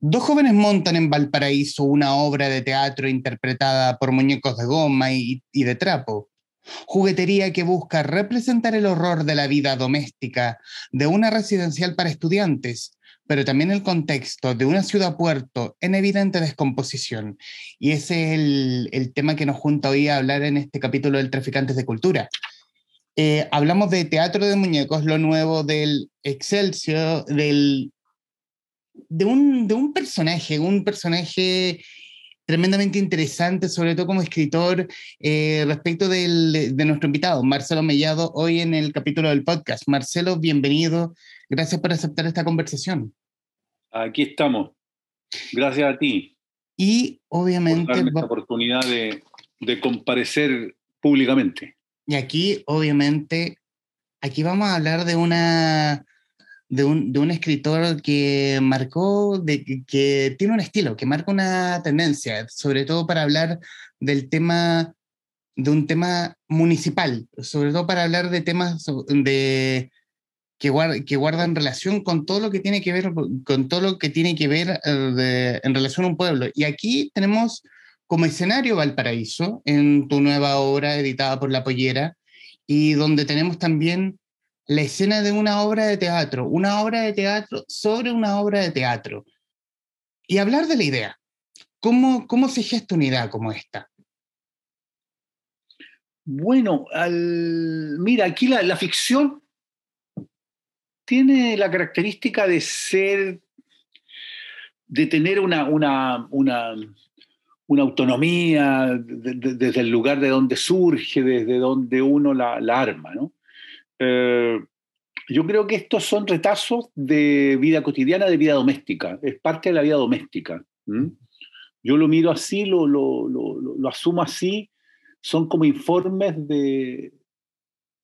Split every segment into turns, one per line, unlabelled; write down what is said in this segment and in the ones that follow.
Dos jóvenes montan en Valparaíso una obra de teatro interpretada por muñecos de goma y, de trapo. Juguetería que busca representar el horror de la vida doméstica de una residencial para estudiantes, pero también el contexto de una ciudad-puerto en evidente descomposición. Y ese es el, tema que nos junta hoy a hablar en este capítulo del Traficantes de Cultura. Eh, hablamos de teatro de muñecos, lo nuevo del Excelsior, del, de, un, de un personaje, un personaje tremendamente interesante, sobre todo como escritor, eh, respecto del, de nuestro invitado, Marcelo Mellado, hoy en el capítulo del podcast. Marcelo, bienvenido. Gracias por aceptar esta conversación.
Aquí estamos. Gracias a ti.
Y obviamente...
Por esta oportunidad de, de comparecer públicamente.
Y aquí, obviamente, aquí vamos a hablar de una de un, de un escritor que marcó, de, que tiene un estilo, que marca una tendencia, sobre todo para hablar del tema, de un tema municipal, sobre todo para hablar de temas de, que, que guardan relación con todo lo que tiene que ver, con todo lo que tiene que ver eh, en relación a un pueblo. Y aquí tenemos como escenario Valparaíso, en tu nueva obra editada por La Pollera, y donde tenemos también la escena de una obra de teatro, una obra de teatro sobre una obra de teatro. Y hablar de la idea. ¿Cómo, cómo se gesta una idea como esta?
Bueno, mira, aquí la, la ficción tiene la característica de ser, de tener una, una, una, una autonomía desde el lugar de donde surge, desde donde uno la, la arma, ¿no? Eh, yo creo que estos son retazos de vida cotidiana, de vida doméstica, es parte de la vida doméstica. Yo lo miro así, lo, lo, lo, asumo así, son como informes de,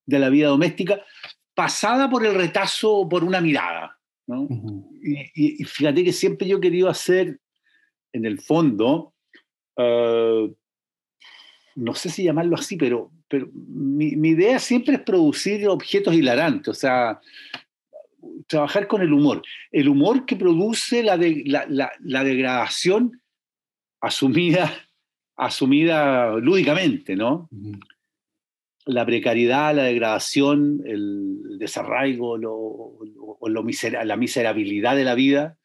de, la vida doméstica, pasada por el retazo, por una mirada. y, fíjate que siempre yo he querido hacer, en el fondo, uh, no sé si llamarlo así, pero, pero mi, idea siempre es producir objetos hilarantes, o sea, trabajar con el humor. El humor que produce la, de, la, degradación asumida, asumida lúdicamente, ¿no? La precariedad, la degradación, el desarraigo lo, o lo la miserabilidad de la vida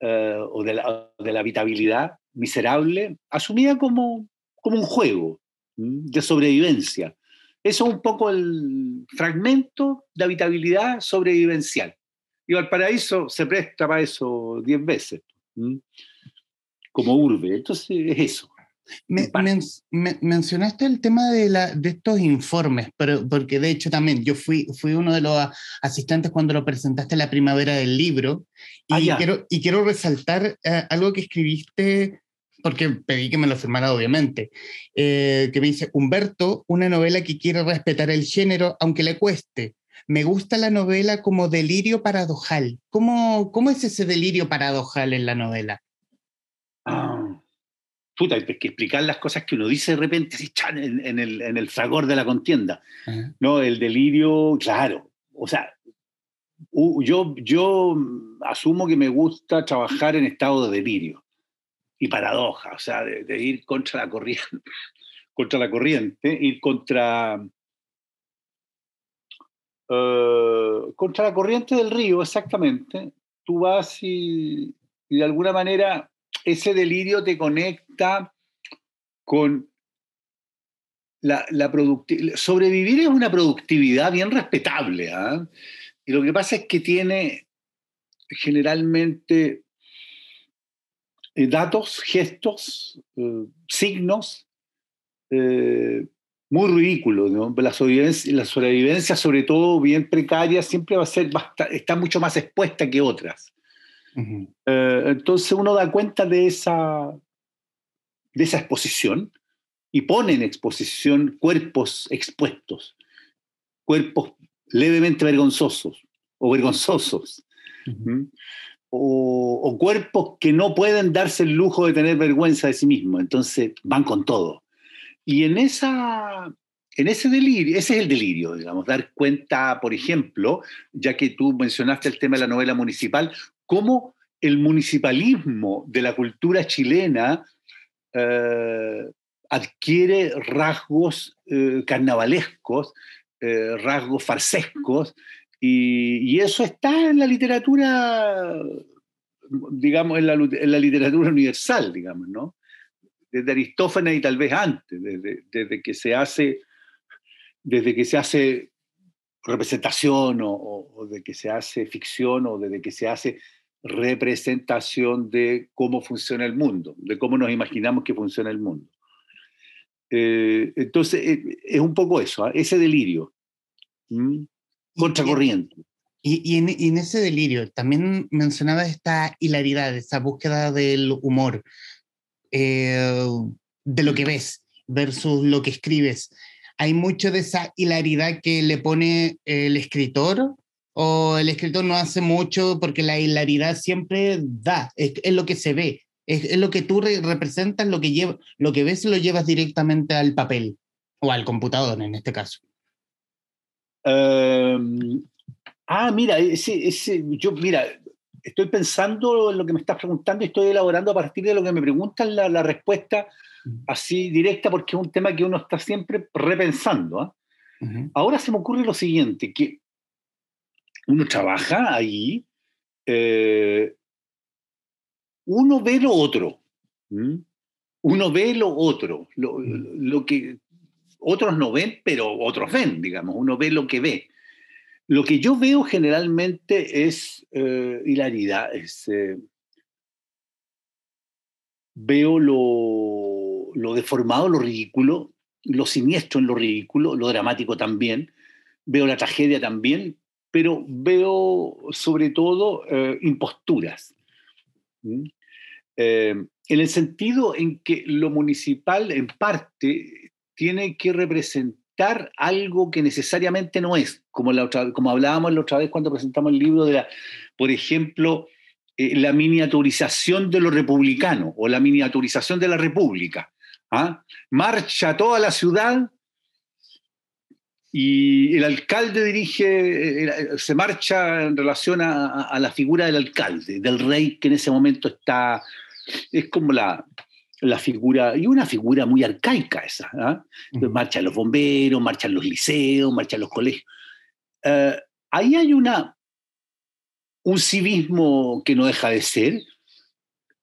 eh, o de la, de la habitabilidad miserable, asumida como como un juego de sobrevivencia. Eso es un poco el fragmento de habitabilidad sobrevivencial. Y Valparaíso se presta para eso diez veces, como urbe. Entonces es eso.
mencionaste el tema de, la, de estos informes, pero, porque de hecho también yo fui, fui uno de los asistentes cuando lo presentaste en la primavera del libro y, ah, quiero, y quiero resaltar eh, algo que escribiste porque pedí que me lo firmara obviamente, eh, que me dice, Humberto, una novela que quiere respetar el género, aunque le cueste. Me gusta la novela como delirio paradojal. ¿Cómo, cómo es ese delirio paradojal en la novela?
Ah, puta, hay que explicar las cosas que uno dice de repente en, en, el, en el fragor de la contienda. No, el delirio, claro. O sea, yo, yo asumo que me gusta trabajar en estado de delirio y paradoja, o sea, de, ir contra la corriente, contra la corriente, ir contra, eh, contra la corriente del río, exactamente. Tú vas y, de alguna manera ese delirio te conecta con la, la productividad. Sobrevivir es una productividad bien respetable. ¿ah? Y lo que pasa es que tiene generalmente eh, datos, gestos, eh, signos eh, muy ridículos. La, sobrevivencia, la, sobrevivencia, sobre todo bien precaria, siempre va a ser está mucho más expuesta que otras. entonces uno da cuenta de esa, de esa exposición y pone en exposición cuerpos expuestos, cuerpos levemente vergonzosos o vergonzosos o, cuerpos que no pueden darse el lujo de tener vergüenza de sí mismos, entonces van con todo. Y en, esa, en ese delirio, ese es el delirio, digamos, dar cuenta, por ejemplo, ya que tú mencionaste el tema de la novela municipal, cómo el municipalismo de la cultura chilena eh, adquiere rasgos eh, carnavalescos, eh, rasgos farsescos, y, eso está en la literatura, digamos, en la, literatura universal, digamos, ¿no? Desde Aristófanes y tal vez antes, desde, que se hace, desde que se hace representación o, o, de que se hace ficción o desde que se hace representación de cómo funciona el mundo, de cómo nos imaginamos que funciona el mundo. Eh, entonces, eh, es un poco eso, ¿ah? ese delirio, contracorriente.
Y, en, ese delirio, también mencionaba esta hilaridad, esa búsqueda del humor, eh, de lo que ves versus lo que escribes. Hay mucho de esa hilaridad que le pone el escritor o el escritor no hace mucho porque la hilaridad siempre da, es, lo que se ve, es, lo que tú representas, lo que, lleva, lo que ves lo llevas directamente al papel o al computador en este caso.
Em, ah, mira, ese, ese, yo, mira, estoy pensando en lo que me estás preguntando y estoy elaborando a partir de lo que me preguntan la, la respuesta así directa porque es un tema que uno está siempre repensando. ¿ah? Ahora se me ocurre lo siguiente, que uno trabaja ahí, eh, uno ve lo otro. Uno ve lo otro, lo, que otros no ven, pero otros ven, digamos, uno ve lo que ve. Lo que yo veo generalmente es eh, hilaridad, eh, veo lo, deformado, lo ridículo, lo siniestro en lo ridículo, lo dramático también, veo la tragedia también, pero veo sobre todo eh, imposturas. Eh, en el sentido en que lo municipal, en parte, tiene que representar algo que necesariamente no es, como, hablábamos la otra vez cuando presentamos el libro de la, por ejemplo, eh, la miniaturización de lo republicano o la miniaturización de la república. ¿ah? Marcha toda la ciudad y el alcalde dirige, eh, se marcha en relación a, la figura del alcalde, del rey que en ese momento está, es como la, la figura, y una figura muy arcaica esa. ¿ah? Marchan los bomberos, marchan los liceos, marchan los colegios. Eh, ahí hay una, un civismo que no deja de ser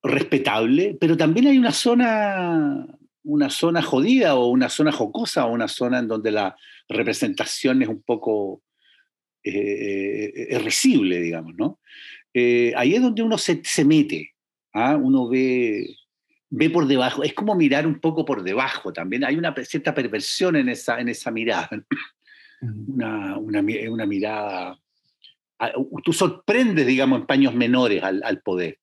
respetable, pero también hay una zona, una zona jodida o una zona jocosa o una zona en donde la, representación es un poco eh, risible, digamos, ¿no? Eh, ahí es donde uno se, se mete, ¿ah? uno ve, ve por debajo, es como mirar un poco por debajo también, hay una cierta perversión en esa, en esa mirada, una, una, una mirada, tú sorprendes, digamos, en paños menores al, al poder.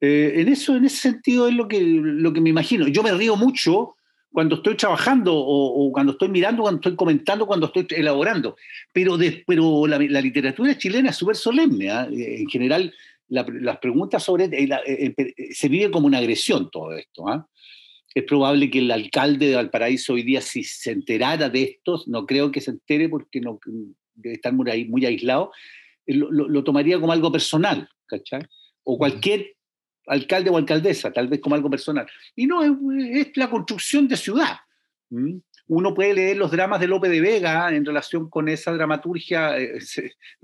Eh, en, eso, en ese sentido es lo que, lo que me imagino. Yo me río mucho cuando estoy trabajando o, cuando estoy mirando, cuando estoy comentando, cuando estoy elaborando. Pero, pero la, literatura chilena es súper solemne. ¿ah? Eh, en general, las preguntas sobre... Eh, eh, se vive como una agresión todo esto. ¿ah? Es probable que el alcalde de Valparaíso hoy día, si se enterara de esto, no creo que se entere porque no, debe estar muy, muy aislado, lo, lo, tomaría como algo personal, ¿cachai? O cualquier alcalde o alcaldesa, tal vez como algo personal. Y no, es, la construcción de ciudad. Uno puede leer los dramas de Lope de Vega en relación con esa dramaturgia, eh,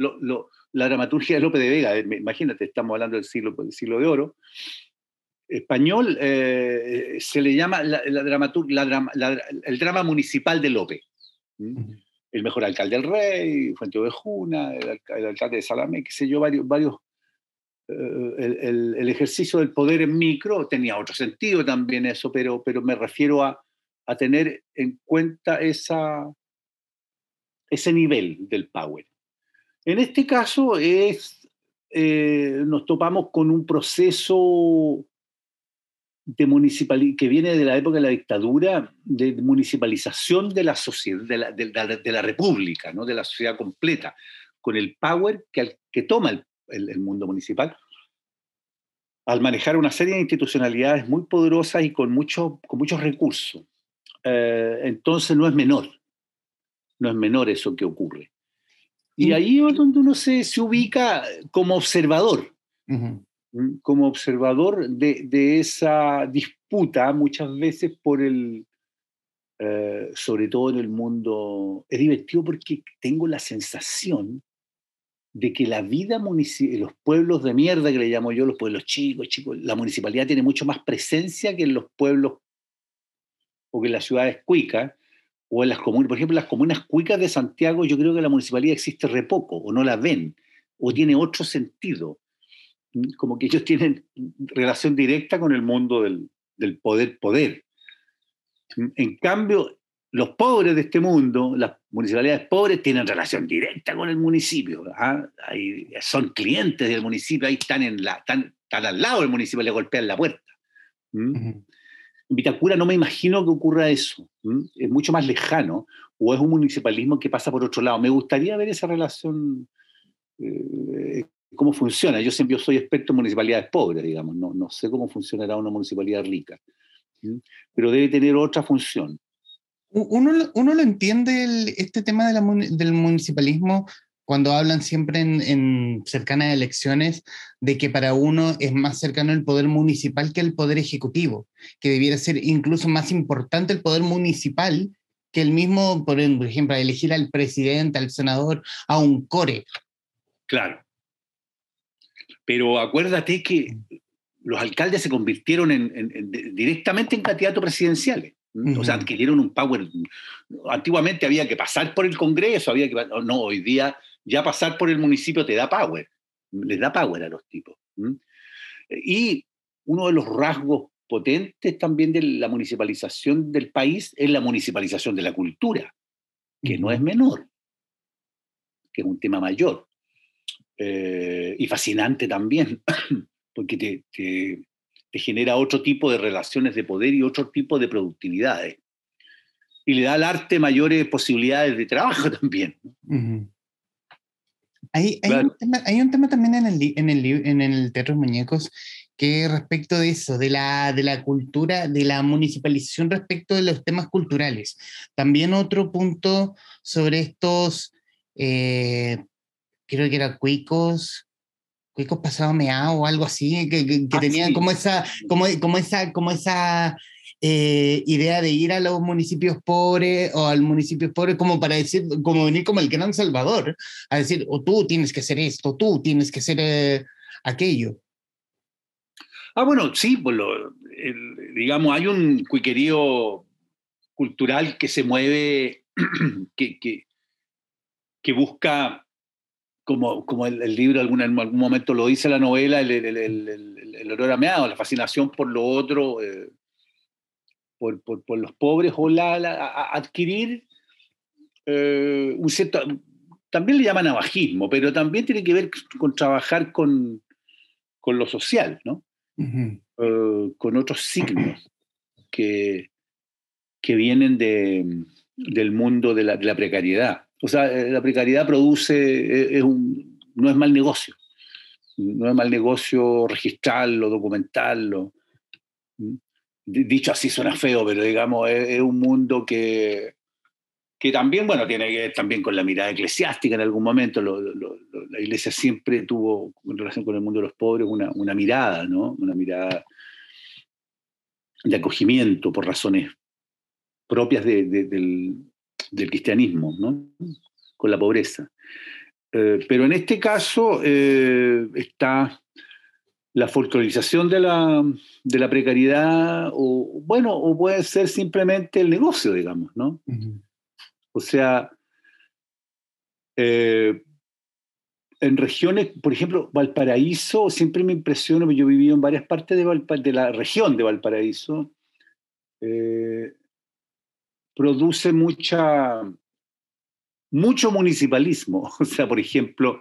la dramaturgia de Lope de Vega, eh, imagínate, estamos hablando del siglo, del siglo de oro. Español eh, se le llama la, el drama municipal de Lope. El mejor alcalde del rey, Fuente de Juna, el, alcalde de Salamé, qué sé yo, varios, varios eh, el, ejercicio del poder en micro tenía otro sentido también eso, pero, pero me refiero a, a tener en cuenta esa, ese nivel del power. En este caso es, eh, nos topamos con un proceso de que viene de la época de la dictadura, de municipalización de la sociedad, de la, república, ¿no? de la sociedad completa, con el power que, toma el mundo municipal, al manejar una serie de institucionalidades muy poderosas y con muchos recursos. Eh, entonces no es menor, no es menor eso que ocurre. Y ahí es donde uno se, se ubica como observador, como observador de, esa disputa muchas veces por el, eh, sobre todo en el mundo, es divertido porque tengo la sensación de que la vida municipal, los pueblos de mierda que le llamo yo, los pueblos chicos, chicos, la municipalidad tiene mucho más presencia que en los pueblos o que en las ciudades cuicas o en las comunas. Por ejemplo, las comunas cuicas de Santiago, yo creo que la municipalidad existe re poco o no la ven o tiene otro sentido. Como que ellos tienen relación directa con el mundo del, del poder poder. En cambio, los pobres de este mundo, las municipalidades pobres, tienen relación directa con el municipio. ¿ah? son clientes del municipio, ahí están, en la, están, al lado del municipio, le golpean la puerta. En Vitacura no me imagino que ocurra eso. Es mucho más lejano, o es un municipalismo que pasa por otro lado. Me gustaría ver esa relación, eh, cómo funciona. Yo siempre soy experto en municipalidades pobres, digamos, no, sé cómo funcionará una municipalidad rica, pero debe tener otra función.
Uno, uno lo entiende este tema del municipalismo cuando hablan siempre en, en cercanas elecciones de que para uno es más cercano el poder municipal que el poder ejecutivo, que debiera ser incluso más importante el poder municipal que el mismo, por ejemplo, elegir al presidente, al senador, a un core.
Claro. Pero acuérdate que los alcaldes se convirtieron en, directamente en candidatos presidenciales. O sea, adquirieron un power. Antiguamente había que pasar por el Congreso, había que. No, hoy día ya pasar por el municipio te da power. Les da power a los tipos. Y uno de los rasgos potentes también de la municipalización del país es la municipalización de la cultura, que no es menor, que es un tema mayor. Eh, y fascinante también, porque te, te genera otro tipo de relaciones de poder y otro tipo de productividades. Y le da al arte mayores posibilidades de trabajo también.
Hay, un tema, también en el, en el, en el Teatro Muñecos que respecto de eso, de la, de la cultura, de la municipalización respecto de los temas culturales. También otro punto sobre estos, eh, creo que era cuicos, Cuicos pasado meado o algo así, que, que, ah, tenían como esa, como, como esa, como esa eh, idea de ir a los municipios pobres o al municipio pobre como para decir, como venir como el gran salvador, a decir, o tú tienes que hacer esto, tú tienes que hacer eh, aquello.
Ah, bueno, sí, pues digamos, hay un cuiquerío cultural que se mueve, que, que, que busca como, como el, libro algún, en algún momento lo dice la novela, el, el, el, el olor ameado, la fascinación por lo otro, eh, por, por, por, los pobres, o la, adquirir eh, un cierto, también le llaman abajismo, pero también tiene que ver con trabajar con, con lo social, ¿no? Eh, con otros signos que, que vienen de, del mundo de la, de la precariedad. O sea, eh, la precariedad produce, es un, no es mal negocio. No es mal negocio registrarlo, documentarlo. Dicho así suena feo, pero digamos, es, un mundo que, que también, bueno, tiene que ver también con la mirada eclesiástica en algún momento. la iglesia siempre tuvo, en relación con el mundo de los pobres, una, una mirada, ¿no? Una mirada de acogimiento por razones propias de, del, del cristianismo, ¿no? con la pobreza. Eh, pero en este caso eh, está la folclorización de la, de la, precariedad, o bueno, o puede ser simplemente el negocio, digamos, ¿no? O sea, eh, en regiones, por ejemplo, Valparaíso, siempre me impresiona, yo he vivido en varias partes de, de la región de Valparaíso, produce mucha, mucho municipalismo. O sea, por ejemplo,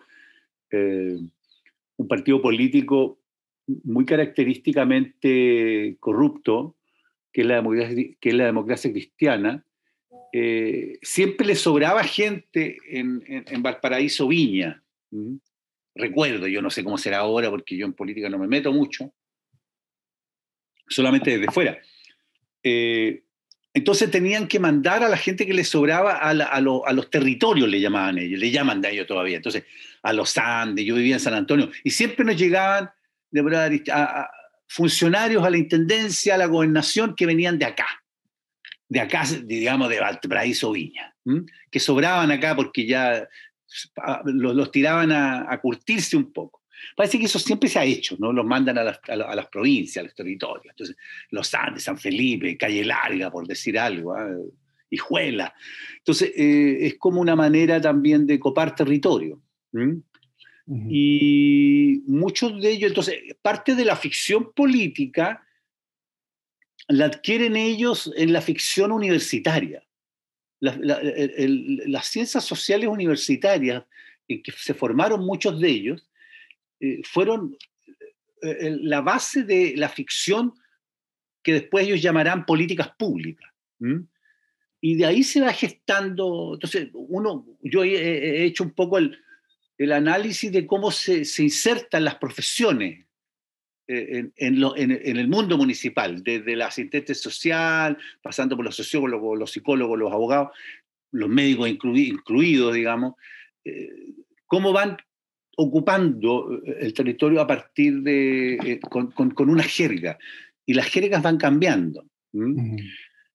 eh, un partido político muy característicamente corrupto, que es la democracia, que es la democracia cristiana, eh, siempre le sobraba gente en, en, Valparaíso Viña. Recuerdo, yo no sé cómo será ahora porque yo en política no me meto mucho, solamente desde fuera. Eh, entonces tenían que mandar a la gente que les sobraba a, los territorios, le llamaban ellos, le llaman de ellos todavía. Entonces, a los Andes, yo vivía en San Antonio, y siempre nos llegaban de a, funcionarios a la intendencia, a la gobernación que venían de acá, de acá, digamos, de Valparaíso Viña, que sobraban acá porque ya los, tiraban a curtirse un poco. Parece que eso siempre se ha hecho, ¿no? Los mandan a las, a provincias, a los territorios. Entonces, los Andes, San Felipe, Calle Larga, por decir algo, ¿ah? Hijuela. Entonces, eh, es como una manera también de copar territorio. Y muchos de ellos, entonces, parte de la ficción política la adquieren ellos en la ficción universitaria. las ciencias sociales universitarias, en que se formaron muchos de ellos, eh, fueron eh, la base de la ficción que después ellos llamarán políticas públicas. Y de ahí se va gestando, entonces, uno, yo he, hecho un poco el, el, análisis de cómo se, se insertan las profesiones eh, en, en, el mundo municipal, desde la asistente social, pasando por los sociólogos, los psicólogos, los abogados, los médicos incluidos, digamos, cómo van ocupando eh, el territorio a partir de, eh, con, una jerga. Y las jergas van cambiando.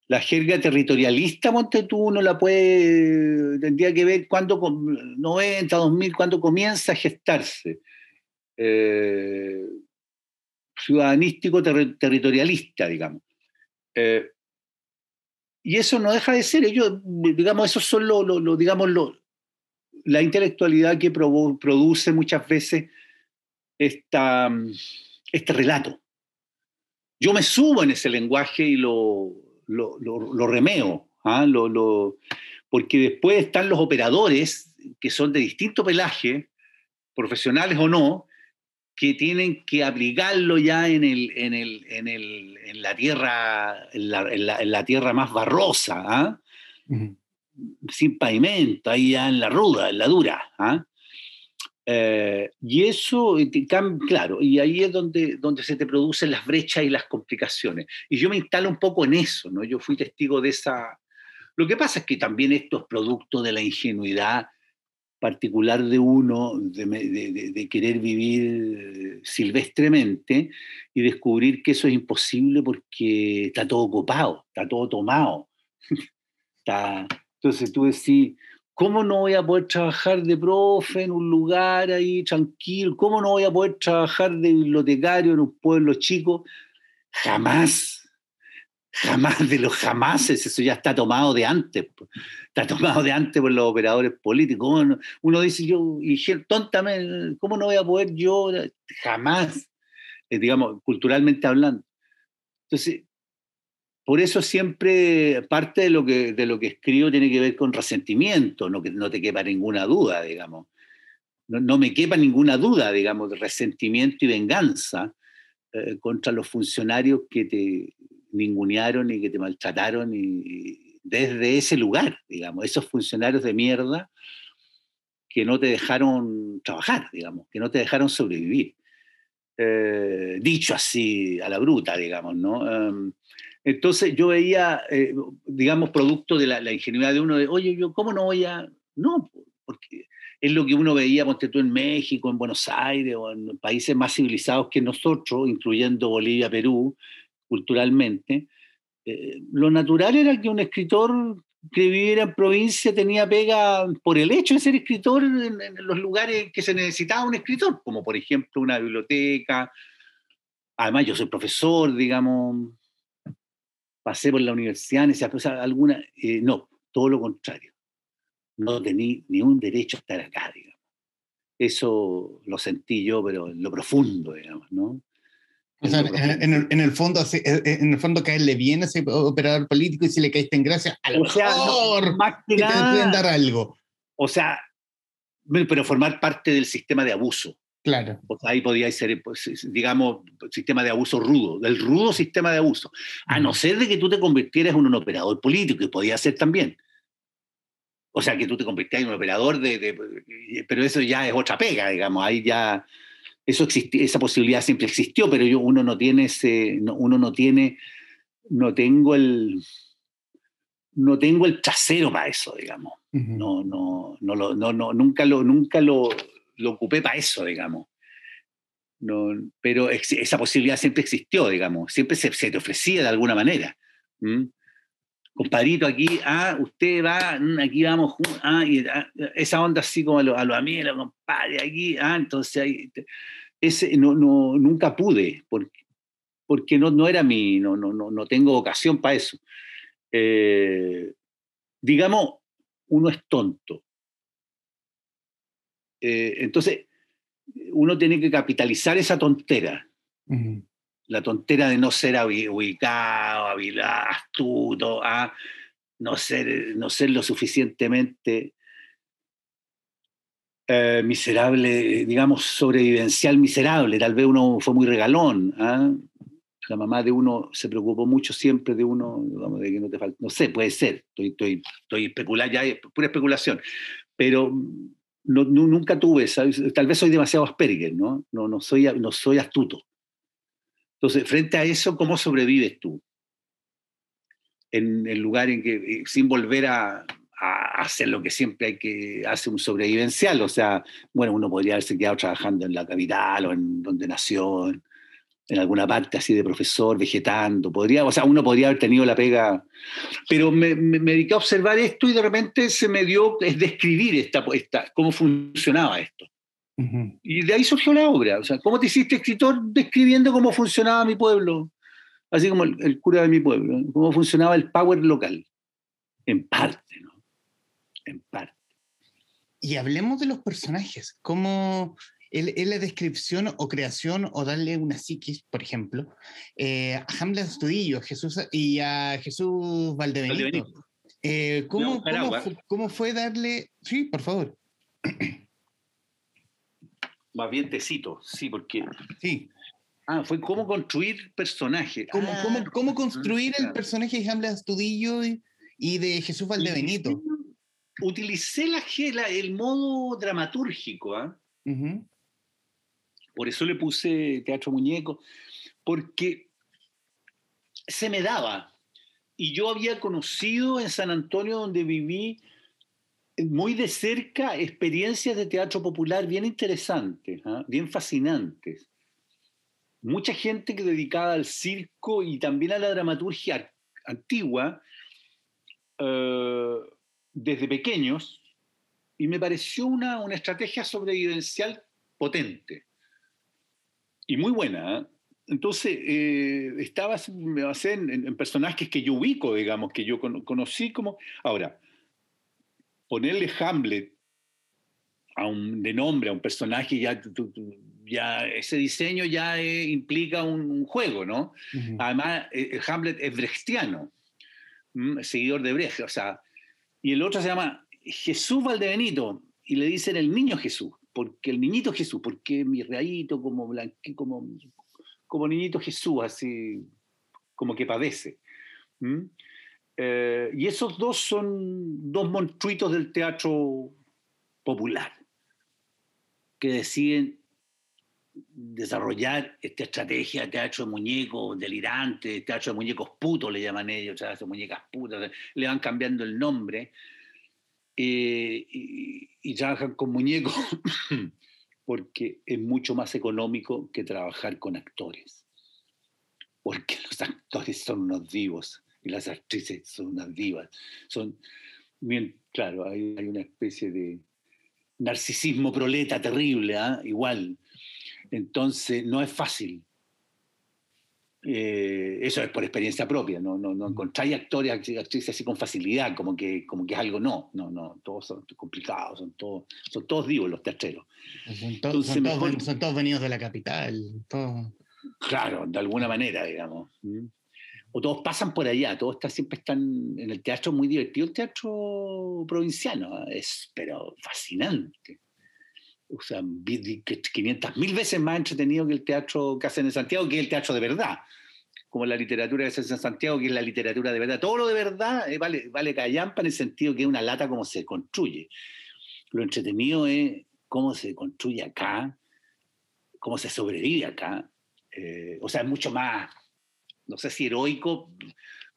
La jerga territorialista, Monte tú, no la puede, tendría que ver cuándo, 90, 2000, cuándo comienza a gestarse. Eh, ciudadanístico territorialista, digamos. y eso no deja de ser, ellos, digamos, esos son lo, digamos, la intelectualidad que produce muchas veces esta, este relato. Yo me subo en ese lenguaje y lo, lo, remeo, ¿ah? lo, porque después están los operadores que son de distinto pelaje, profesionales o no, que tienen que aplicarlo ya en, el, en, el, en, el, en la, tierra, en la, tierra más barrosa. ¿ah? sin pavimento, ahí ya en la ruda, en la dura. ¿ah? Eh, y eso, claro, y ahí es donde, donde se te producen las brechas y las complicaciones. Y yo me instalo un poco en eso, ¿no? Yo fui testigo de esa... Lo que pasa es que también esto es producto de la ingenuidad particular de uno, de, de querer vivir silvestremente y descubrir que eso es imposible porque está todo copado, está todo tomado. está, entonces tú decís, ¿cómo no voy a poder trabajar de profe en un lugar ahí tranquilo? ¿Cómo no voy a poder trabajar de bibliotecario en un pueblo chico? Jamás, jamás de los jamases, eso ya está tomado de antes, está tomado de antes por los operadores políticos. Uno, dice, yo, y tontamente, ¿cómo no voy a poder yo? Jamás, eh, digamos, culturalmente hablando. Entonces, por eso siempre parte de lo que, de lo que escribo tiene que ver con resentimiento, no no te quepa ninguna duda, digamos. No, me quepa ninguna duda, digamos, de resentimiento y venganza eh, contra los funcionarios que te ningunearon y que te maltrataron y, desde ese lugar, digamos, esos funcionarios de mierda que no te dejaron trabajar, digamos, que no te dejaron sobrevivir. Eh, dicho así a la bruta, digamos, ¿no? Em, entonces yo veía, eh, digamos, producto de la, ingenuidad de uno, de, oye, yo, ¿cómo no voy a...? No, porque es lo que uno veía, ponte tú, en México, en Buenos Aires, o en países más civilizados que nosotros, incluyendo Bolivia, Perú, culturalmente. Eh, lo natural era que un escritor que viviera en provincia tenía pega por el hecho de ser escritor en, en los lugares que se necesitaba un escritor, como por ejemplo una biblioteca. Además, yo soy profesor, digamos, pasé por la universidad, cosa alguna, eh, no, todo lo contrario. No tenía ni un derecho a estar acá, digamos. Eso lo sentí yo, pero en lo profundo, digamos, ¿no?
O sea, en, el, en, el, fondo, eh, eh, en el fondo caerle bien a ese operador político y si le caíste en gracia, a lo o sea, mejor más que, nada, te pueden dar algo.
O sea, pero formar parte del sistema de abuso.
Claro.
ahí podía ser, pues, digamos, sistema de abuso rudo, del rudo sistema de abuso. A no ser de que tú te convirtieras en un operador político, y podía ser también. O sea, que tú te convirtieras en un operador de, Pero eso ya es otra pega, digamos. Ahí ya. Eso esa posibilidad siempre existió, pero yo, uno no tiene ese. uno no tiene. No tengo el, no tengo el trasero para eso, digamos. No, no, no, lo, no, no, nunca lo, nunca lo, lo ocupé para eso, digamos. No, pero esa posibilidad siempre existió, digamos, siempre se, te ofrecía de alguna manera. Compadrito, aquí, ah, usted va, mm, aquí vamos, ah, y, ah, esa onda así como a los lo amigos, compadre, aquí, ah, entonces ese, no, no, nunca pude, porque, porque no, no era mi, no, no, no, no tengo vocación para eso. Eh, digamos, uno es tonto. Eh, entonces, uno tiene que capitalizar esa tontera. La tontera de no ser ubicado, astuto, a no ser, no ser lo suficientemente eh, miserable, digamos, sobrevivencial miserable. Tal vez uno fue muy regalón. ¿ah? La mamá de uno se preocupó mucho siempre de uno, digamos, de que no te falta. No sé, puede ser. Estoy, estoy, estoy especulando, ya es pura especulación. Pero no, nunca tuve, tal vez soy demasiado Asperger, ¿no? No, no, soy, no soy astuto. Entonces, frente a eso, ¿cómo sobrevives tú? En el lugar en que, eh, sin volver a, a hacer lo que siempre hay que hacer un sobrevivencial, o sea, bueno, uno podría haberse quedado trabajando en la capital o en donde nació, en alguna parte así de profesor, vegetando, podría, o sea, uno podría haber tenido la pega, pero me, me, dediqué a observar esto y de repente se me dio, es describir esta, esta, cómo funcionaba esto. Y de ahí surgió la obra, o sea, ¿cómo te hiciste escritor describiendo cómo funcionaba mi pueblo? Así como el, el cura de mi pueblo, cómo funcionaba el power local, en parte, ¿no? En parte.
Y hablemos de los personajes, cómo es la descripción o creación o darle una psiquis, por ejemplo, eh, a Hamlet Estudillo Jesús, y a Jesús Valdebenito. Eh, ¿cómo, cómo, fue darle...? Sí, por favor.
Más bien te cito, sí, porque...
Sí.
Ah, fue cómo construir personaje.
¿Cómo,
ah,
cómo, construir el personaje de Hamlet Astudillo y, de Jesús Valdebenito?
Utilicé la, el modo dramatúrgico, ¿ah? Por eso le puse teatro muñeco, porque se me daba. Y yo había conocido en San Antonio, donde viví, muy de cerca experiencias de teatro popular bien interesantes, ¿ah? bien fascinantes. Mucha gente que dedicada al circo y también a la dramaturgia antigua eh, desde pequeños, y me pareció una, una estrategia sobrevivencial potente y muy buena. ¿eh? Entonces, eh, estaba, me basé en, personajes que yo ubico, digamos, que yo conocí como... Ahora, ponerle Hamlet a un, de nombre a un personaje, ya, ya ese diseño ya eh, implica un, juego, ¿no? Además, Hamlet es brechtiano, seguidor de Brecht, o sea, y el otro se llama Jesús Valdebenito, y le dicen el niño Jesús porque el niñito Jesús, porque mi readito como, como, como niñito Jesús, así como que padece. Eh, y esos dos son dos monstruitos del teatro popular que deciden desarrollar esta estrategia de teatro de muñecos delirantes, teatro de muñecos putos, le llaman ellos, teatro de muñecas putas, le van cambiando el nombre eh, y, trabajan con muñecos porque es mucho más económico que trabajar con actores. Porque los actores son unos divos y las actrices son unas divas. Son, bien, claro, hay, hay una especie de narcisismo proleta terrible, ¿ah? igual. Entonces, no es fácil eh, eso es por experiencia propia, no, no, no encontráis actores, actrices así con facilidad, como que, como que es algo no, no, no, todos son complicados, son todos, son todos vivos los teatreros.
Son, son, todos, venidos de la capital.
Claro, de alguna manera, digamos. O todos pasan por allá, todos están, siempre están en el teatro muy divertido, el teatro provinciano, es pero fascinante o sea, 500 mil veces más entretenido que el teatro que hacen en Santiago, que es el teatro de verdad. Como la literatura que hacen en Santiago, que es la literatura de verdad. Todo lo de verdad eh, vale, vale callampa en el sentido que es una lata como se construye. Lo entretenido es cómo se construye acá, cómo se sobrevive acá. Eh, o sea, es mucho más, no sé si heroico,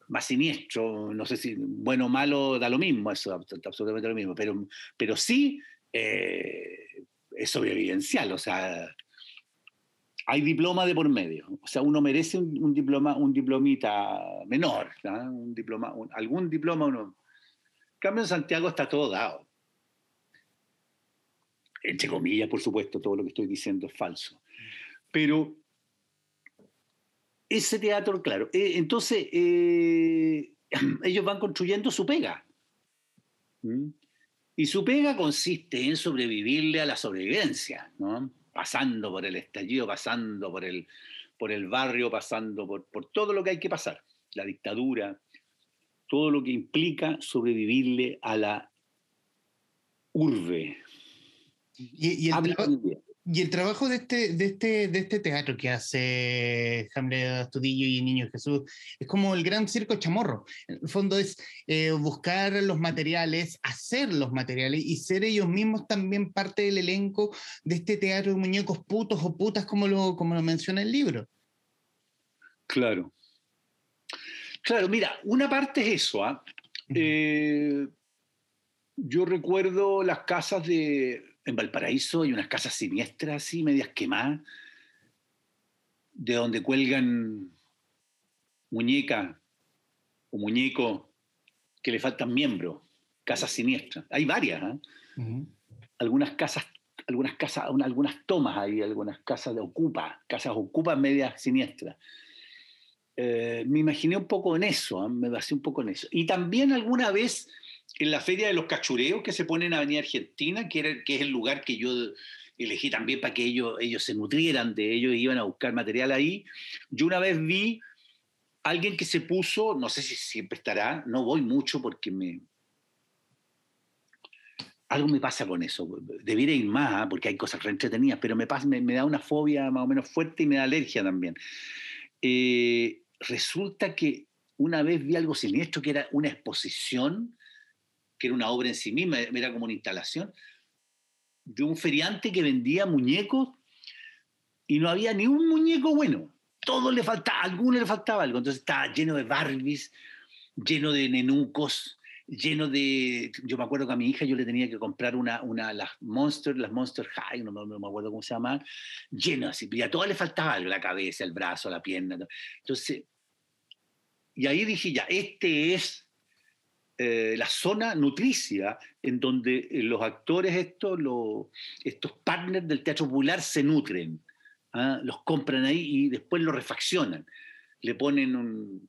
más siniestro, no sé si bueno o malo da lo mismo, eso absolutamente lo mismo, pero, pero sí eh, es sobrevivencial, o sea, hay diploma de por medio, o sea, uno merece un, diploma, un diplomita menor, un diploma, algún diploma uno. En cambio en Santiago está todo dado. Entre comillas, por supuesto, todo lo que estoy diciendo es falso. Pero ese teatro, claro, eh, entonces eh, ellos van construyendo su pega. ¿Mm? Y su pega consiste en sobrevivirle a la sobrevivencia, ¿no? pasando por el estallido, pasando por el, por el barrio, pasando por, por todo lo que hay que pasar, la dictadura, todo lo que implica sobrevivirle a la urbe.
Y, y, y el trabajo de este, de este, de este teatro que hace Hamlet Astudillo y Niño Jesús es como el gran circo chamorro. En el fondo es eh, buscar los materiales, hacer los materiales y ser ellos mismos también parte del elenco de este teatro de muñecos putos o putas, como lo, como lo menciona el libro.
Claro. Claro, mira, una parte es eso. ¿ah? Eh, yo recuerdo las casas de, en Valparaíso hay unas casas siniestras así, medias quemadas, de donde cuelgan muñecas o muñecos que le faltan miembros, casas siniestras. Hay varias, ¿eh? Algunas casas, algunas casas, algunas tomas hay, algunas casas de ocupa, casas ocupa medias siniestras. Eh, me imaginé un poco en eso, ¿eh? me basé un poco en eso. Y también alguna vez en la Feria de los Cachureos que se pone en Avenida Argentina, que, que es el lugar que yo elegí también para que ellos, ellos se nutrieran de ellos, iban a buscar material ahí. Yo una vez vi alguien que se puso, no sé si siempre estará, no voy mucho porque me... Algo me pasa con eso, debiera ir más, ¿ah? porque hay cosas re entretenidas, pero me, pasa, me, da una fobia más o menos fuerte y me da alergia también. Eh, resulta que una vez vi algo siniestro que era una exposición que era una obra en sí misma, era como una instalación, de un feriante que vendía muñecos y no había ni un muñeco bueno. Todo le faltaba, a alguno le faltaba algo. Entonces estaba lleno de Barbies, lleno de nenucos, lleno de. Yo me acuerdo que a mi hija yo le tenía que comprar una, una las Monster, las Monster High, no, me acuerdo cómo se llaman, lleno así. Y a todas le faltaba algo, la cabeza, el brazo, la pierna. Entonces, y ahí dije ya, este es eh, la zona nutricia en donde eh, los actores estos, estos partners del teatro popular se nutren, ¿ah? los compran ahí y después los refaccionan, le ponen un,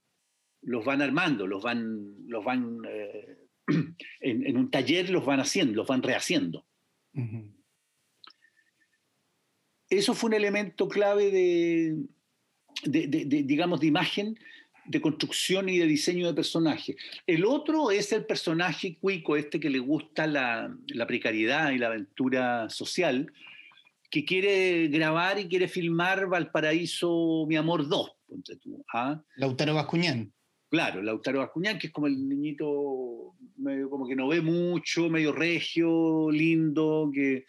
los van armando, los van, los van eh, en, un taller los van haciendo, los van rehaciendo. Eso fue un elemento clave de, de, digamos, de imagen de construcción y de diseño de personaje. El otro es el personaje cuico, este que le gusta la, precariedad y la aventura social, que quiere grabar y quiere filmar Valparaíso, mi amor 2, ponte tú. ¿ah?
Lautaro Bascuñán.
Claro, Lautaro Bascuñán, que es como el niñito medio como que no ve mucho, medio regio, lindo, que,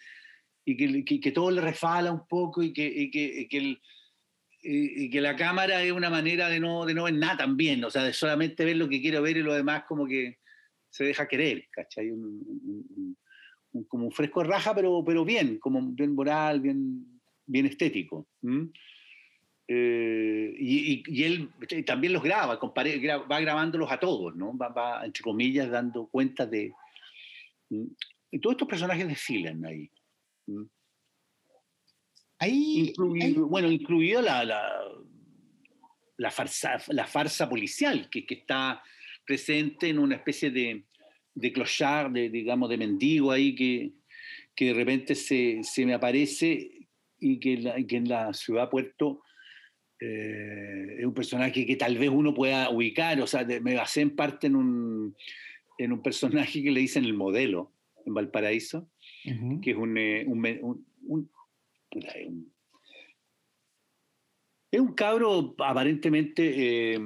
y que, todo le refala un poco y que, y que el y, que la cámara es una manera de no, de no ver nada también, o sea, de solamente ver lo que quiero ver y lo demás como que se deja querer, ¿cachai? Un, como un fresco de raja, pero, pero bien, como bien moral, bien, bien estético. Eh, y, él también los graba, va grabándolos a todos, ¿no? Va, entre comillas, dando cuenta de... Y todos estos personajes desfilan ahí bueno, incluido la, la, farsa, la farsa policial que, que, está presente en una especie de, de clochard, de, digamos, de mendigo ahí que, que de repente se, se, me aparece y que, que en la ciudad Puerto eh, es un personaje que tal vez uno pueda ubicar, o sea, me basé en parte en un, en un personaje que le dicen el modelo en Valparaíso, que es un, eh, un es un cabro aparentemente eh,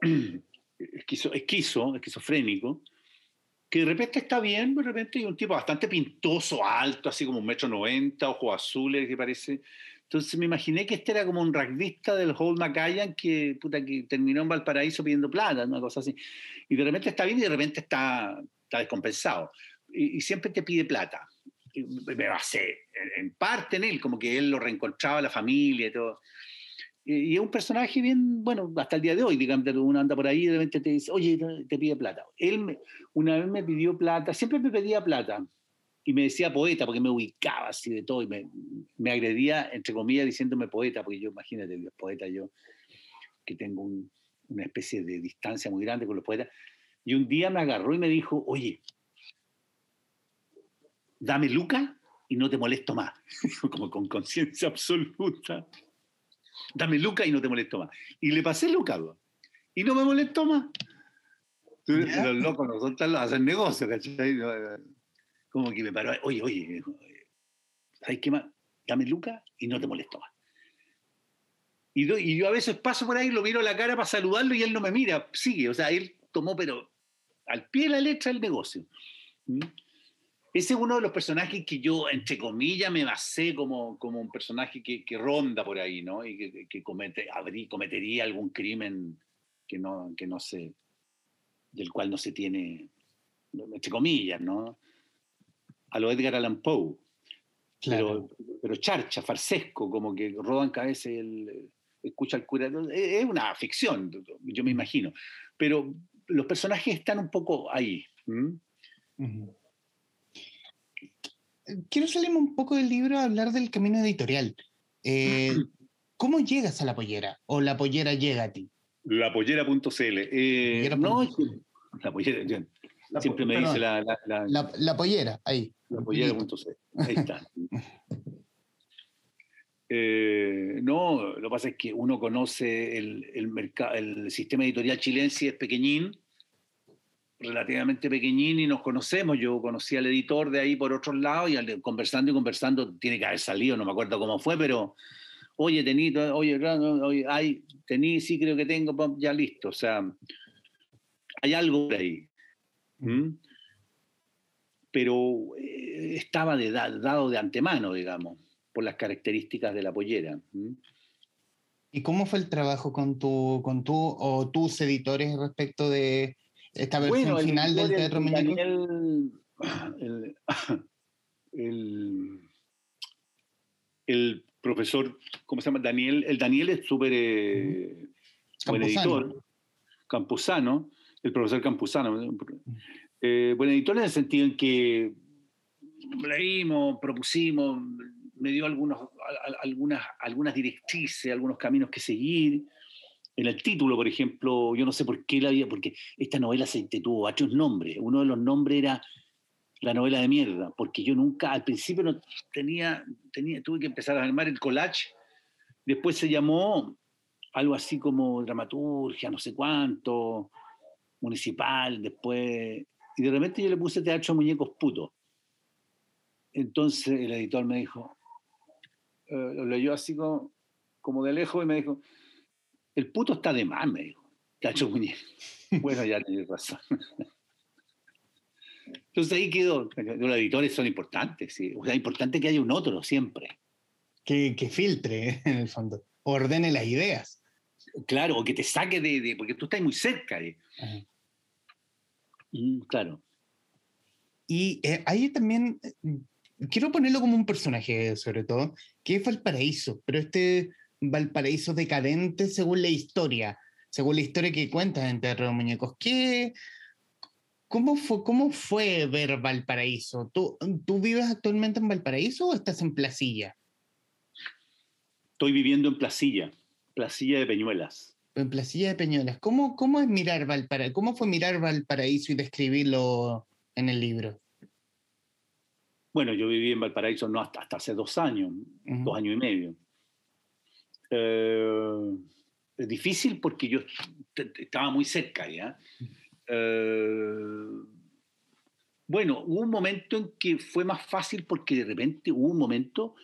esquizo, esquizofrénico, que de repente está bien, de repente hay un tipo bastante pintoso, alto, así como un metro noventa, ojos azules, que parece, Entonces me imaginé que este era como un rugbyista del Hall Macallan que, puta, que terminó en Valparaíso pidiendo plata, una cosa así. Y de repente está bien y de repente está, está descompensado. Y, siempre te pide plata. Me basé en parte en él, como que él lo reencontraba la familia y todo. Y, es un personaje bien, bueno, hasta el día de hoy, digamos, uno anda por ahí y de repente te dice, oye, te pide plata. Él una vez me pidió plata, siempre me pedía plata y me decía poeta porque me ubicaba así de todo y me, me agredía, entre comillas, diciéndome poeta, porque yo, imagínate, Dios, poeta yo, que tengo una especie de distancia muy grande con los poetas. Y un día me agarró y me dijo, oye, dame Luca y no te molesto más, como con conciencia absoluta. Dame Luca y no te molesto más. Y le pasé Luca, y no me molestó más. Los locos nosotros hacen negocio, ¿cachai? como que me paró, oye, oye, ¿sabes qué más? Dame Luca y no te molesto más. Y, yo a veces paso por ahí, lo miro a la cara para saludarlo y él no me mira, sigue, o sea, él tomó, pero al pie de la letra el negocio. ¿Mm? Ese es uno de los personajes que yo, entre comillas, me basé como, como un personaje que, ronda por ahí, ¿no? Y que, que comete, cometería algún crimen que no, que no se, del cual no se tiene, entre comillas, ¿no? a lo Edgar Allan Poe. Pero, pero charcha, farsesco, como que roban cabeza y el, escucha al cura. Es una ficción, yo me imagino. Pero los personajes están un poco ahí.
Quiero salirme un poco del libro a hablar del camino editorial. Eh, ¿Cómo llegas a la pollera? ¿O la pollera llega a ti?
Lapollera.cl. Eh, no, la pollera, siempre me dice la
la, pollera, ahí.
Ahí está. Eh, no, lo que pasa es que uno conoce el, el, el sistema editorial chilense, es pequeñín, relativamente pequeñín, y nos conocemos. Yo conocí al editor de ahí por otros lados, y al, conversando y conversando, tiene que haber salido, no me acuerdo cómo fue, pero oye, tení, oye, oye tení, sí creo que tengo, ya listo. O sea, hay algo por ahí. Pero eh, estaba dado de antemano, digamos, por las características de la pollera.
¿Y cómo fue el trabajo con tu, con tu o tus editores respecto de esta versión final del Teatro Muñeco?
el, el, profesor, ¿cómo se llama? Daniel, el Daniel es súper eh, buen editor, campusano, el profesor Campuzano. Eh, buen editor en el sentido en que leímos, propusimos, me dio algunos, algunas, algunas directrices, algunos caminos que seguir. En el título, por ejemplo, yo no sé por qué la había, porque esta novela se tuvo varios nombres. Uno de los nombres era la novela de mierda, porque yo nunca, al principio no tenía, tenía, tuve que empezar a armar el collage. Después se llamó algo así como dramaturgia, no sé cuánto, municipal, después y de repente yo le puse teatro muñecos putos. Entonces el editor me dijo, eh, lo leyó así como, como de lejos y me dijo, el puto está de más, me dijo, teatro muñecos. bueno, ya tienes razón. Entonces ahí quedó. Los editores son importantes, ¿sí? O sea, es importante que haya un otro siempre.
Que, que filtre, en el fondo. Ordene las ideas.
Claro, o que te saque de. porque tú estás muy cerca. De, claro.
Y eh, ahí también eh, quiero ponerlo como un personaje, sobre todo, que es Valparaíso, pero este Valparaíso decadente según la historia, según la historia que cuentas en Teatro de Muñecos. ¿Qué, cómo, fue, ¿Cómo fue ver Valparaíso? ¿Tú, ¿Tú vives actualmente en Valparaíso o estás en Placilla?
Estoy viviendo en Placilla, Placilla de Peñuelas
en Placilla de Peñuelas. ¿Cómo, cómo es mirar Valparaíso? ¿Cómo fue mirar Valparaíso y describirlo en el libro?
Bueno, yo viví en Valparaíso no hasta, hasta hace dos años, dos años y medio. Eh, difícil porque yo estaba muy cerca ya. Eh, bueno, hubo un momento en que fue más fácil porque de repente hubo un momento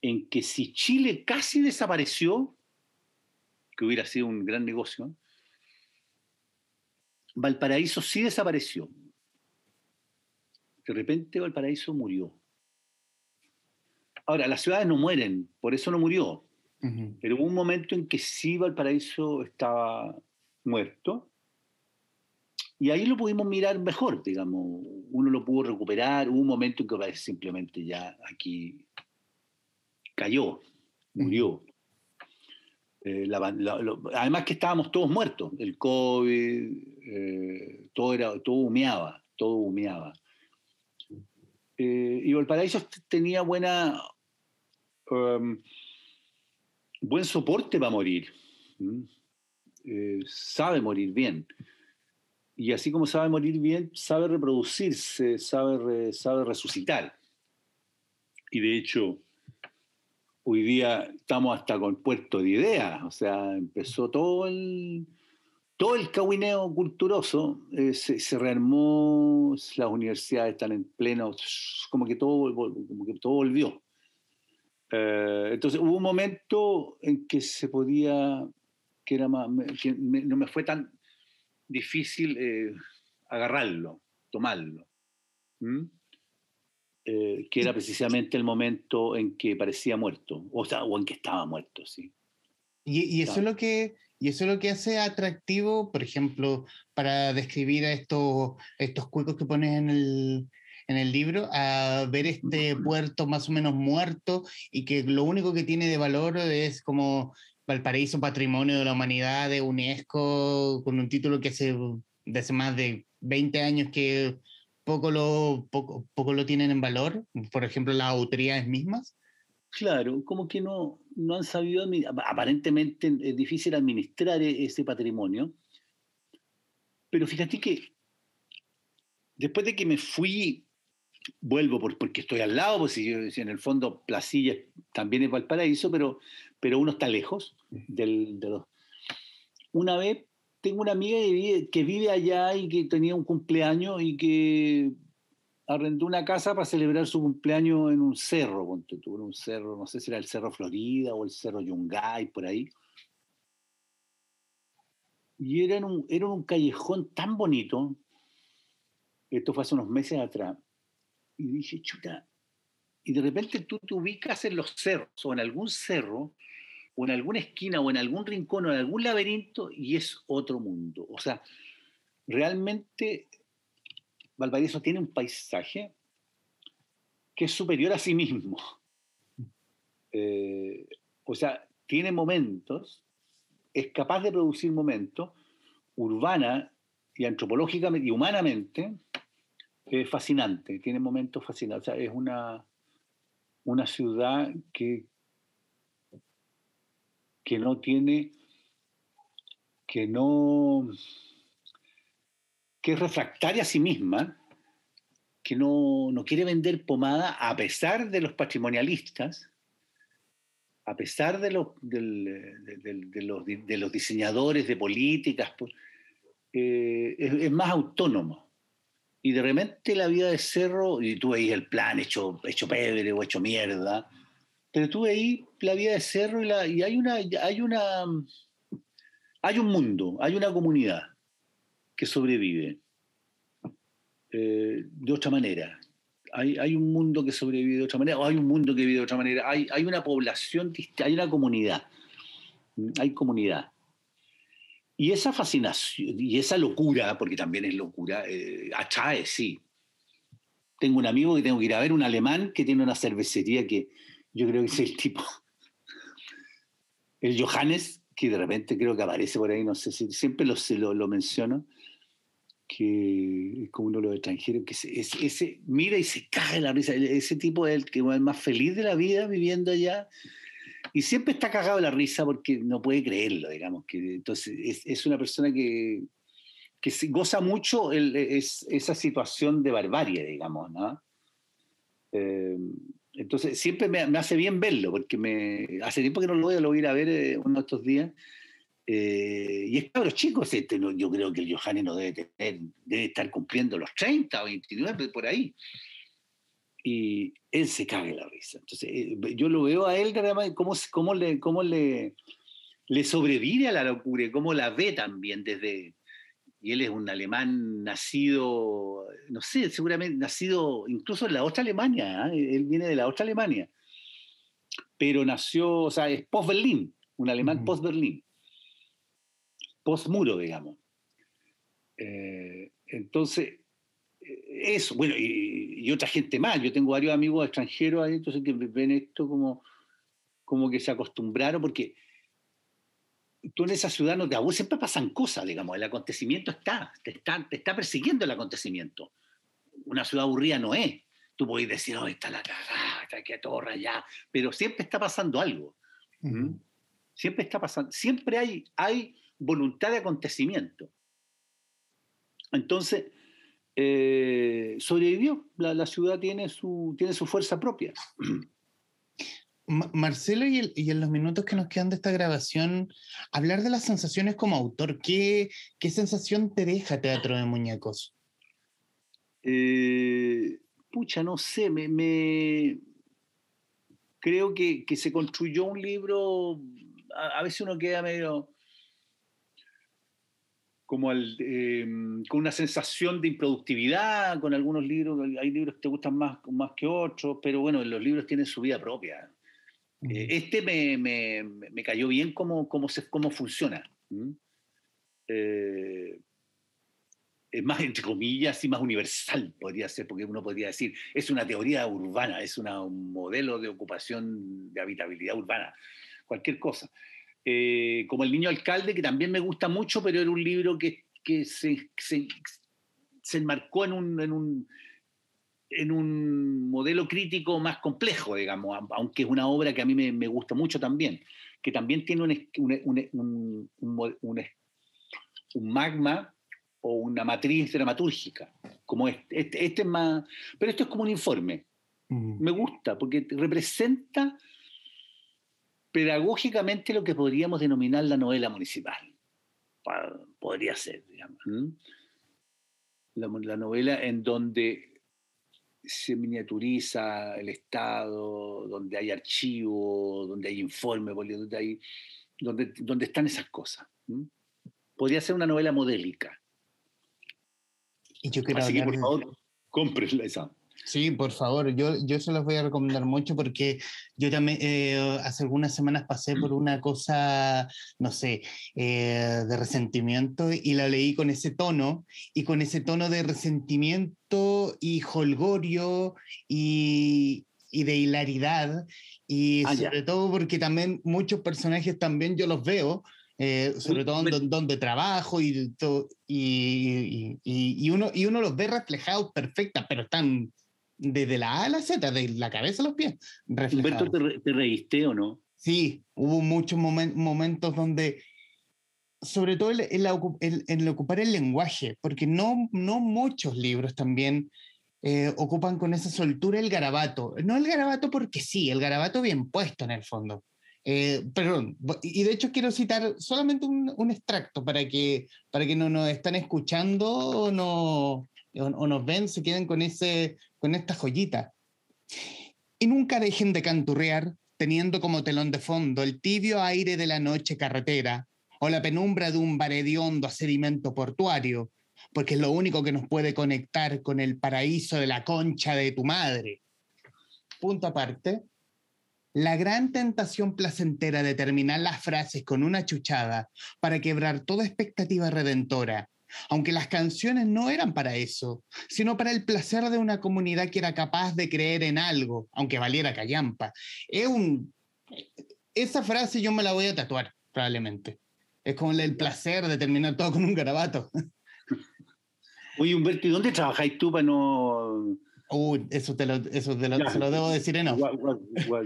en que si Chile casi desapareció, que hubiera sido un gran negocio, Valparaíso sí desapareció. De repente Valparaíso murió. Ahora, las ciudades no mueren, por eso no murió. Pero hubo un momento en que sí Valparaíso estaba muerto. Y ahí lo pudimos mirar mejor, digamos. Uno lo pudo recuperar. Hubo un momento en que simplemente ya aquí cayó, murió. Eh, además que estábamos todos muertos, el COVID, eh, todo, era, todo humeaba, todo humeaba. Eh, y Valparaíso tenía buena, um, buen soporte para morir. sabe morir bien. Y así como sabe morir bien, sabe reproducirse, sabe, sabe resucitar. Y de hecho, hoy día estamos hasta con puerto de ideas, o sea, empezó todo el, todo el cahuineo culturoso, eh, se, rearmó, las universidades están en pleno, como que todo, como que todo volvió. Eh, entonces hubo un momento en que se podía, que, era más, no me fue tan difícil eh, agarrarlo, tomarlo. Eh, que era precisamente el momento en que parecía muerto, o, sea, o en que estaba muerto, sí.
Y, eso es lo que, y eso es lo que hace atractivo, por ejemplo, para describir a estos, estos cuicos que pones en el, en el libro, a ver este puerto más o menos muerto y que lo único que tiene de valor es como Valparaíso Patrimonio de la Humanidad de UNESCO, con un título que hace, de hace más de 20 años que poco lo, poco, poco lo tienen en valor, por ejemplo, las autoridades mismas?
Claro, como que no, no han sabido, aparentemente es difícil administrar e-, ese patrimonio, pero fíjate que después de que me fui, vuelvo porque estoy al lado, pues si, en el fondo Placilla también es Valparaíso, pero, pero uno está lejos del, de los... Una vez tengo una amiga que vive, allá y que tenía un cumpleaños y que arrendó una casa para celebrar su cumpleaños en un cerro, ponte tú, un cerro, no sé si era el Cerro Florida o el Cerro Yungay, por ahí. Y era en un, era un callejón tan bonito, esto fue hace unos meses atrás, y dije, chuta, y de repente tú te ubicas en los cerros o en algún cerro o en alguna esquina o en algún rincón o en algún laberinto y es otro mundo. O sea, realmente Valparaíso tiene un paisaje que es superior a sí mismo. Eh, o sea, tiene momentos, es capaz de producir momentos urbana y antropológicamente y humanamente es fascinante, tiene momentos fascinantes. Es una, una ciudad que, que no tiene, que no, que es refractaria a sí misma, que no, quiere vender pomada a pesar de los patrimonialistas, a pesar de los, de, los, diseñadores de políticas, pues, eh, es, más autónomo. Y de repente la vida de Cerro, y tú veis el plan hecho, hecho pebre o hecho mierda, pero tú ahí la vida de cerro y, la, y hay una hay una hay un mundo, hay una comunidad que sobrevive eh, de otra manera. Hay, hay, un mundo que sobrevive de otra manera, o hay un mundo que vive de otra manera. Hay, hay una población, hay una comunidad. Hay comunidad. Y esa fascinación y esa locura, porque también es locura, eh, atrae, sí. Tengo un amigo que tengo que ir a ver, un alemán que tiene una cervecería que, yo creo que es el tipo, el Johannes, que de repente creo que aparece por ahí, no sé si siempre lo, lo, lo menciono, que es como uno de los extranjeros, que ese, mira y se cae la risa, ese tipo es el que es más feliz de la vida viviendo allá y siempre está cagado la risa porque no puede creerlo, digamos, que entonces es, una persona que, que goza mucho esa situación de barbarie, digamos, ¿no? Eh, entonces, siempre me, hace bien verlo, porque me, hace tiempo que no lo voy a, lo ir a ver eh, uno de estos días. Eh, y es claro, chicos, este, yo creo que el Johannes no debe tener, debe estar cumpliendo los 30 o 29 por ahí. Y él se caga en la risa. Entonces, eh, yo lo veo a él, cómo, cómo, le, cómo le, le sobrevive a la locura, cómo la ve también desde, y él es un alemán nacido, no sé, seguramente nacido incluso en la otra Alemania, ¿eh? él viene de la otra Alemania. pero nació, o sea, es post-Berlín, un alemán post-Berlín, post-muro, digamos. Eh, entonces, eso, bueno, y, otra gente más. Yo tengo varios amigos extranjeros ahí, entonces que ven esto como, como que se acostumbraron, porque tú en esa ciudad no te aburres, siempre pasan cosas, digamos, el acontecimiento está, te está, te está persiguiendo el acontecimiento. Una ciudad aburrida no es. Tú puedes decir, oh, está la cagada, está aquí a todo rayado, pero siempre está pasando algo. Siempre está pasando, siempre hay, hay voluntad de acontecimiento. Entonces, eh, sobrevivió. La, ciudad tiene su, tiene su fuerza propia.
Marcelo, y, en los minutos que nos quedan de esta grabación, hablar de las sensaciones como autor, ¿qué, qué sensación te deja Teatro de Muñecos?
Eh, pucha, no sé, me, creo que, se construyó un libro, a, veces uno queda medio como em, con una sensación de improductividad con algunos libros, hay libros que te gustan más, más que otros, pero bueno, los libros tienen su vida propia. Eh, este me, cayó bien cómo, cómo, se, cómo funciona. Eh, es más, entre comillas, y más universal podría ser, porque uno podría decir, es una teoría urbana, es un modelo de ocupación de habitabilidad urbana, cualquier cosa. Eh, como El Niño Alcalde, que también me gusta mucho, pero era un libro que, que se, se, se, enmarcó en un, en un, en un modelo crítico más complejo, digamos, aunque es una obra que a mí me, me gusta mucho también, que también tiene un, un, un, magma o una matriz dramatúrgica, como este, este, este, es más, pero esto es como un informe, mm. me gusta, porque representa pedagógicamente lo que podríamos denominar la novela municipal. Podría ser, digamos. La, novela en donde se miniaturiza el Estado, donde hay archivo, donde hay informe, donde, hay, donde, donde están esas cosas. Podría ser una novela modélica.
Y yo Así que,
por favor, cómprenla esa.
Sí, por favor, yo, yo se los voy a recomendar mucho porque yo también eh, hace algunas semanas pasé por una cosa, no sé, eh, de resentimiento y la leí con ese tono y con ese tono de resentimiento y holgorio y, y de hilaridad y ah, sobre todo porque también muchos personajes también yo los veo. Eh, sobre todo donde, donde trabajo y, y, y, y, uno, y uno los ve reflejados perfectas, pero están desde la A a la Z, de la cabeza a los pies.
Humberto, ¿te, reíste o no?
Sí, hubo muchos momentos donde, sobre todo en el, ocupar el lenguaje, porque no, no muchos libros también eh, ocupan con esa soltura el garabato. No el garabato porque sí, el garabato bien puesto en el fondo. Eh, perdón, y de hecho quiero citar solamente un, un, extracto para que, para que no nos están escuchando o no, o, nos ven, se queden con, ese, con esta joyita. Y nunca dejen de canturrear teniendo como telón de fondo el tibio aire de la noche carretera o la penumbra de un hondo a sedimento portuario, porque es lo único que nos puede conectar con el paraíso de la concha de tu madre. Punto aparte, la gran tentación placentera de terminar las frases con una chuchada para quebrar toda expectativa redentora aunque las canciones no eran para eso, sino para el placer de una comunidad que era capaz de creer en algo, aunque valiera callampa. Es un... Esa frase yo me la voy a tatuar, probablemente. Es como el placer de terminar todo con un garabato.
Oye, Humberto, ¿y dónde trabajáis tú para no...?
Uy, eso, te lo, eso te lo, se lo debo decir en off.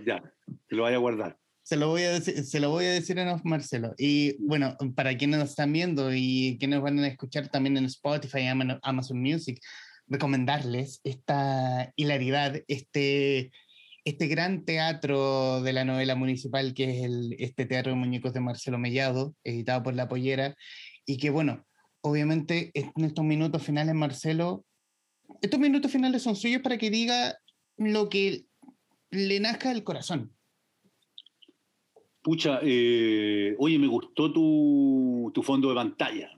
Ya, te lo vaya a guardar.
Se lo, voy a decir, se lo voy a decir en off, Marcelo. Y bueno, para quienes nos están viendo y quienes van a escuchar también en Spotify, Amazon Music, recomendarles esta hilaridad, este, este gran teatro de la novela municipal que es este Teatro de Muñecos de Marcelo Mellado, editado por La Pollera, y que bueno, obviamente en estos minutos finales, Marcelo, estos minutos finales son suyos para que diga lo que le nazca del corazón.
Pucha, eh, oye, me gustó tu, fondo de pantalla.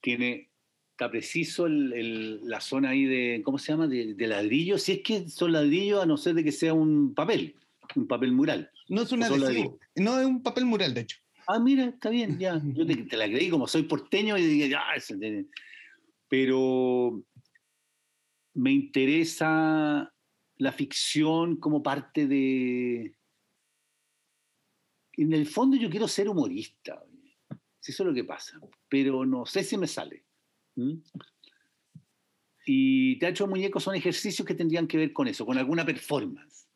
Tiene está preciso la zona ahí de, ¿cómo se llama? De, ladrillo. Si es que son ladrillos, a no ser de que sea un papel, un papel mural.
No es un adhesivo, no es un papel mural, de hecho.
Ah, mira, está bien, ya. Yo te, la creí como soy porteño y dije, ya, pero me interesa la ficción como parte de... En el fondo yo quiero ser humorista, si eso es lo que pasa, pero no sé si me sale. Y teatro de muñecos son ejercicios que tendrían que ver con eso, con alguna performance.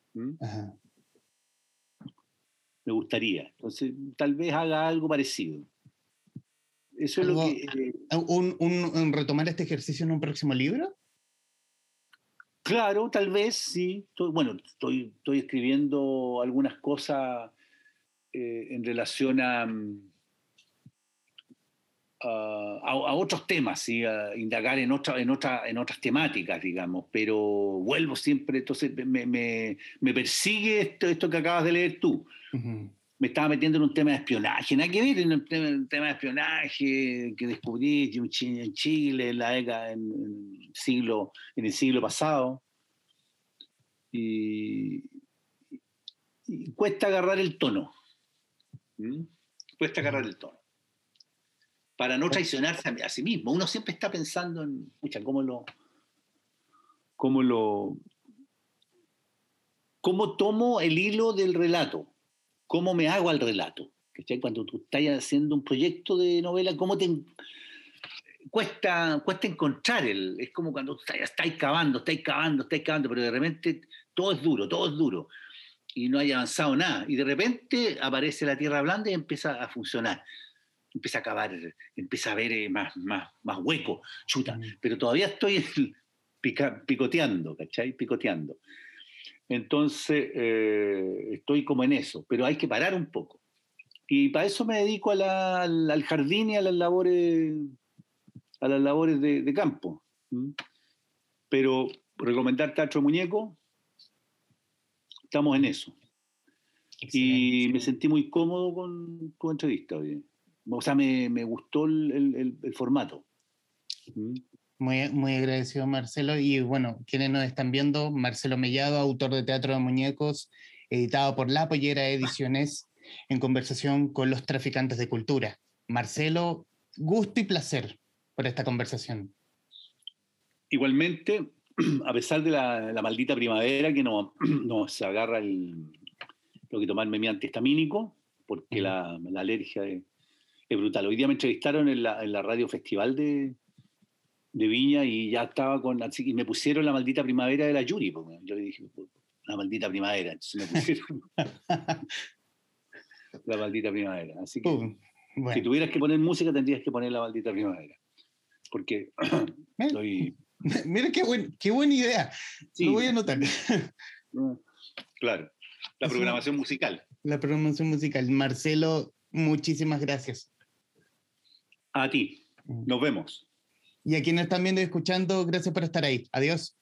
Me gustaría. Entonces, tal vez haga algo parecido. Eso es lo que.
Eh, un, retomar este ejercicio en un próximo libro?
Claro, tal vez sí. bueno, estoy, estoy escribiendo algunas cosas eh, en relación a, a, otros temas, ¿sí? a indagar en, otra, en, otra, en otras temáticas, digamos, pero vuelvo siempre, entonces me, me, me persigue esto, esto que acabas de leer tú me estaba metiendo en un tema de espionaje, nada que ver en un tema, de espionaje que descubrí en Chile en la década, en, siglo, en el siglo pasado. Y, cuesta agarrar el tono. ¿Mm? Cuesta agarrar el tono. Para no traicionarse a, sí mismo. Uno siempre está pensando en, escucha, cómo lo, cómo lo, cómo tomo el hilo del relato cómo me hago al relato. Cuando tú estás haciendo un proyecto de novela, cómo te cuesta, cuesta encontrar el. Es como cuando tú estás, cavando, estáis cavando, estáis cavando, pero de repente todo es duro, todo es duro. Y no hay avanzado nada. Y de repente aparece la tierra blanda y empieza a funcionar. Empieza a cavar, empieza a ver eh, más, más, más hueco, chuta. Mm. Pero todavía estoy picoteando, ¿cachai? Picoteando. Entonces, eh, estoy como en eso, pero hay que parar un poco. Y para eso me dedico al, jardín y a las labores, a las labores de, campo. Pero recomendar Teatro Muñeco, estamos en eso. Y me sentí muy cómodo con tu entrevista. O sea, me, gustó el, formato.
Muy, muy agradecido, Marcelo. Y bueno, quienes nos están viendo, Marcelo Mellado, autor de Teatro de Muñecos, editado por La Pollera Ediciones, en conversación con los traficantes de cultura. Marcelo, gusto y placer por esta conversación.
Igualmente, a pesar de la, maldita primavera que nos no se agarra el, lo que tomarme mi antihistamínico, porque la, alergia es, brutal. Hoy día me entrevistaron en la, en la radio festival de, de Viña y ya estaba con. y me pusieron la maldita primavera de la Yuri. yo le dije, la maldita primavera. Entonces me pusieron la maldita primavera. Así que uh, si tuvieras que poner música, tendrías que poner la maldita primavera. Porque estoy.
Mira qué, buen, qué buena idea. Lo voy a anotar.
claro. La programación musical.
La programación musical. Marcelo, muchísimas gracias.
A ti. Mm. Nos vemos.
Y a quienes están viendo y escuchando, gracias por estar ahí. Adiós.